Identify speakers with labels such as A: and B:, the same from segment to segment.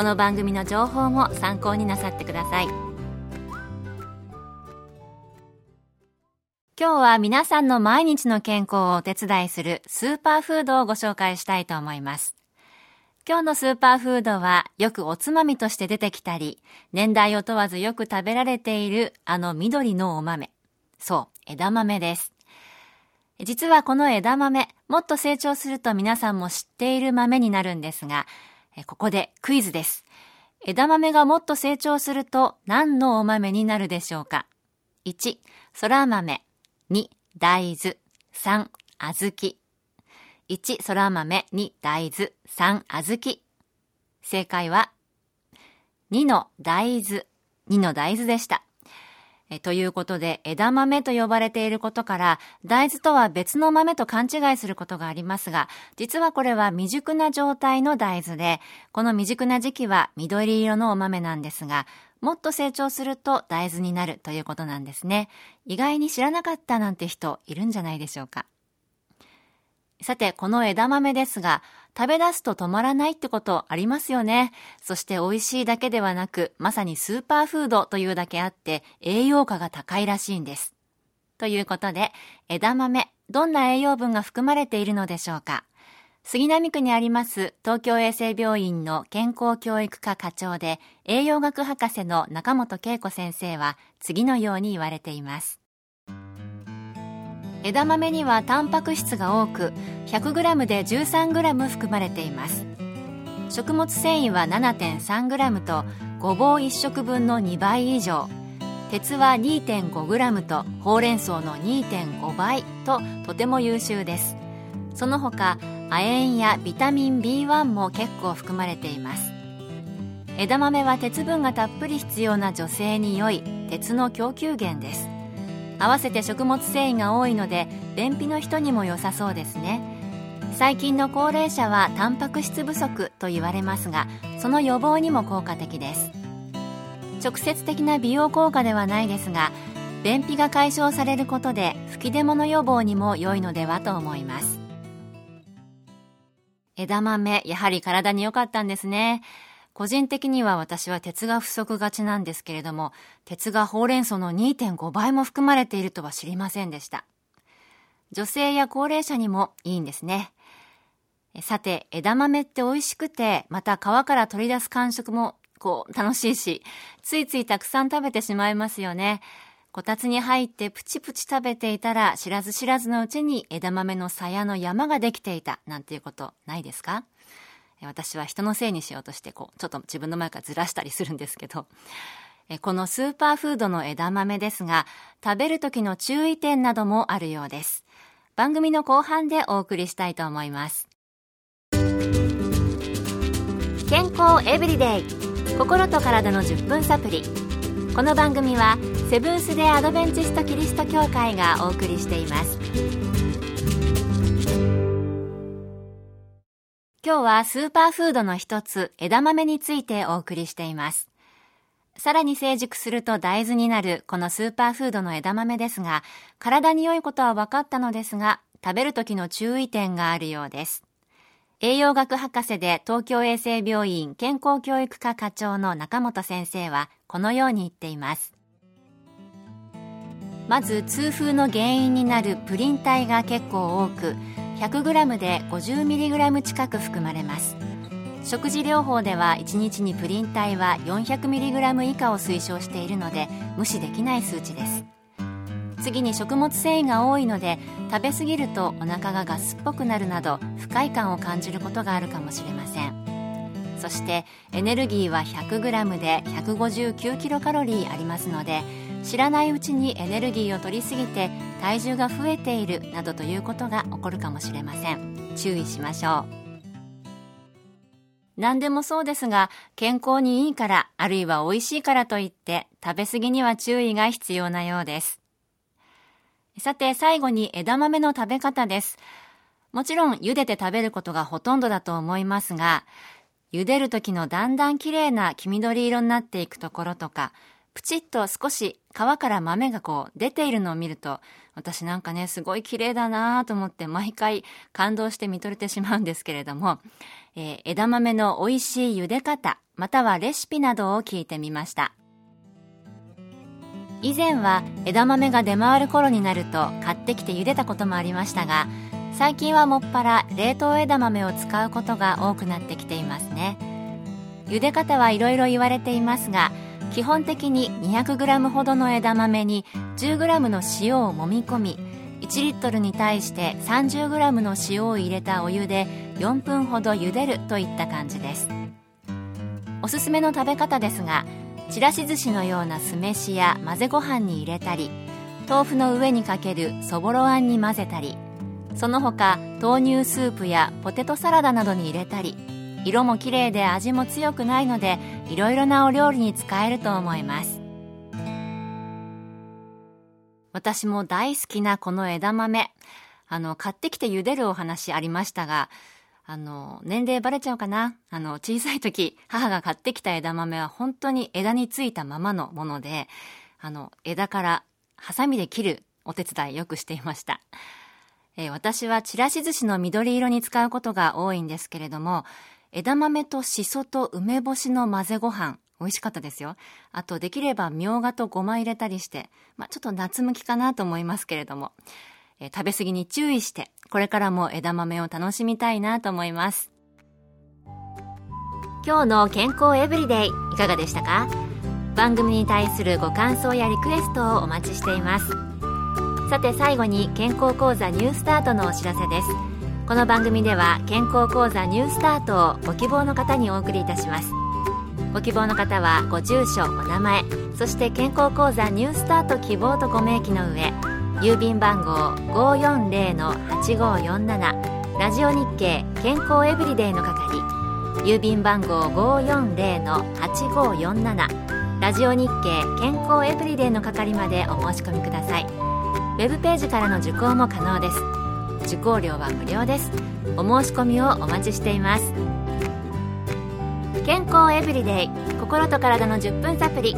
A: この番組の情報も参考になさってください。今日は皆さんの毎日の健康をお手伝いするスーパーフードをご紹介したいと思います。今日のスーパーフードはよくおつまみとして出てきたり年代を問わずよく食べられているあの緑のお豆。そう枝豆です。実はこの枝豆もっと成長すると皆さんも知っている豆になるんですがここでクイズです。枝豆がもっと成長すると何のお豆になるでしょうか ?1、空豆。2、大豆。3、小豆。1、空豆。2、大豆。3、小豆。正解は、2の大豆。2の大豆でした。ということで、枝豆と呼ばれていることから、大豆とは別の豆と勘違いすることがありますが、実はこれは未熟な状態の大豆で、この未熟な時期は緑色のお豆なんですが、もっと成長すると大豆になるということなんですね。意外に知らなかったなんて人いるんじゃないでしょうか。さて、この枝豆ですが、食べ出すと止まらないってことありますよね。そして美味しいだけではなく、まさにスーパーフードというだけあって、栄養価が高いらしいんです。ということで、枝豆、どんな栄養分が含まれているのでしょうか。杉並区にあります東京衛生病院の健康教育科課長で栄養学博士の中本恵子先生は次のように言われています。枝豆にはタンパク質が多く 100g で 13g 含まれています。食物繊維は 7.3g とごぼう1食分の2倍以上。鉄は 2.5g とほうれん草の2.5倍ととても優秀です。その他亜鉛やビタミン B1 も結構含まれています。枝豆は鉄分がたっぷり必要な女性に良い鉄の供給源です。合わせて食物繊維が多いので便秘の人にも良さそうですね。最近の高齢者はタンパク質不足と言われますがその予防にも効果的です。直接的な美容効果ではないですが便秘が解消されることで吹き出物予防にも良いのではと思います。枝豆やはり体に良かったんですね。個人的には私は鉄が不足がちなんですけれども、鉄がほうれん草の2.5倍も含まれているとは知りませんでした。女性や高齢者にもいいんですね。さて、枝豆って美味しくて、また皮から取り出す感触もこう楽しいし、ついついたくさん食べてしまいますよね。こたつに入ってプチプチ食べていたら知らず知らずのうちに枝豆の鞘の山ができていたなんていうことないですか？私は人のせいにしようとしてこうちょっと自分の前からずらしたりするんですけどこのスーパーフードの枝豆ですが食べる時の注意点などもあるようです。番組の後半でお送りしたいと思います。健康エブリデイ。心と体の10分サプリ。この番組はセブンス・デ・アドベンチスト・キリスト教会がお送りしています。今日はスーパーフードの一つ枝豆についてお送りしています。さらに成熟すると大豆になるこのスーパーフードの枝豆ですが体に良いことは分かったのですが食べる時の注意点があるようです。栄養学博士で東京衛生病院健康教育科課長の中本先生はこのように言っています。まず痛風の原因になるプリン体が結構多く 100g で 50mg 近く含まれます。食事療法では1日にプリン体は 400mg 以下を推奨しているので無視できない数値です。次に食物繊維が多いので食べ過ぎるとお腹がガスっぽくなるなど不快感を感じることがあるかもしれません。そしてエネルギーは 100g で 159kcal ありますので知らないうちにエネルギーを取りすぎて体重が増えているなどということが起こるかもしれません。注意しましょう。何でもそうですが健康にいいからあるいは美味しいからといって食べ過ぎには注意が必要なようです。さて最後に枝豆の食べ方です。もちろん茹でて食べることがほとんどだと思いますが茹でる時のだんだん綺麗な黄緑色になっていくところとかプチッと少し皮から豆がこう出ているのを見ると私なんかねすごい綺麗だなと思って毎回感動して見とれてしまうんですけれども、えー、枝豆の美味しい茹で方またはレシピなどを聞いてみました。以前は枝豆が出回る頃になると買ってきて茹でたこともありましたが最近はもっぱら冷凍枝豆を使うことが多くなってきていますね。茹で方はいろいろ言われていますが基本的に 200g ほどの枝豆に 10g の塩をもみ込み1リットルに対して 30g の塩を入れたお湯で4分ほど茹でるといった感じです。おすすめの食べ方ですがちらし寿司のような酢飯や混ぜご飯に入れたり豆腐の上にかけるそぼろあんに混ぜたりその他豆乳スープやポテトサラダなどに入れたり色も綺麗で味も強くないのでいろいろなお料理に使えると思います。私も大好きなこの枝豆。あの買ってきて茹でるお話ありましたがあの年齢バレちゃうかな。あの小さい時母が買ってきた枝豆は本当に枝についたままのものであの枝からハサミで切るお手伝いよくしていました、え、私はちらし寿司の緑色に使うことが多いんですけれども枝豆としそと梅干しの混ぜご飯美味しかったですよ。あと、できればみょうがとごま入れたりして、まあ、ちょっと夏向きかなと思いますけれども、えー、食べ過ぎに注意して、これからも枝豆を楽しみたいなと思います。今日の健康エブリデイいかがでしたか？番組に対するご感想やリクエストをお待ちしています。さて最後に健康講座ニュースタートのお知らせです。この番組では健康講座ニュースタートをご希望の方にお送りいたします。ご希望の方はご住所お名前そして健康講座ニュースタート希望とご明記の上郵便番号540-8547ラジオ日経健康エブリデイの係郵便番号540-8547ラジオ日経健康エブリデイの係までお申し込みください。ウェブページからの受講も可能です。受講料は無料です。お申し込みをお待ちしています。健康エブリデイ心と体の10分サプリ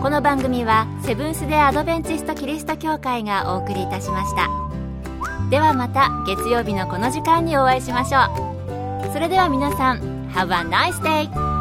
A: この番組はセブンス・デ・アドベンチスト・キリスト教会がお送りいたしました。ではまた月曜日のこの時間にお会いしましょう。それでは皆さん Have a nice day!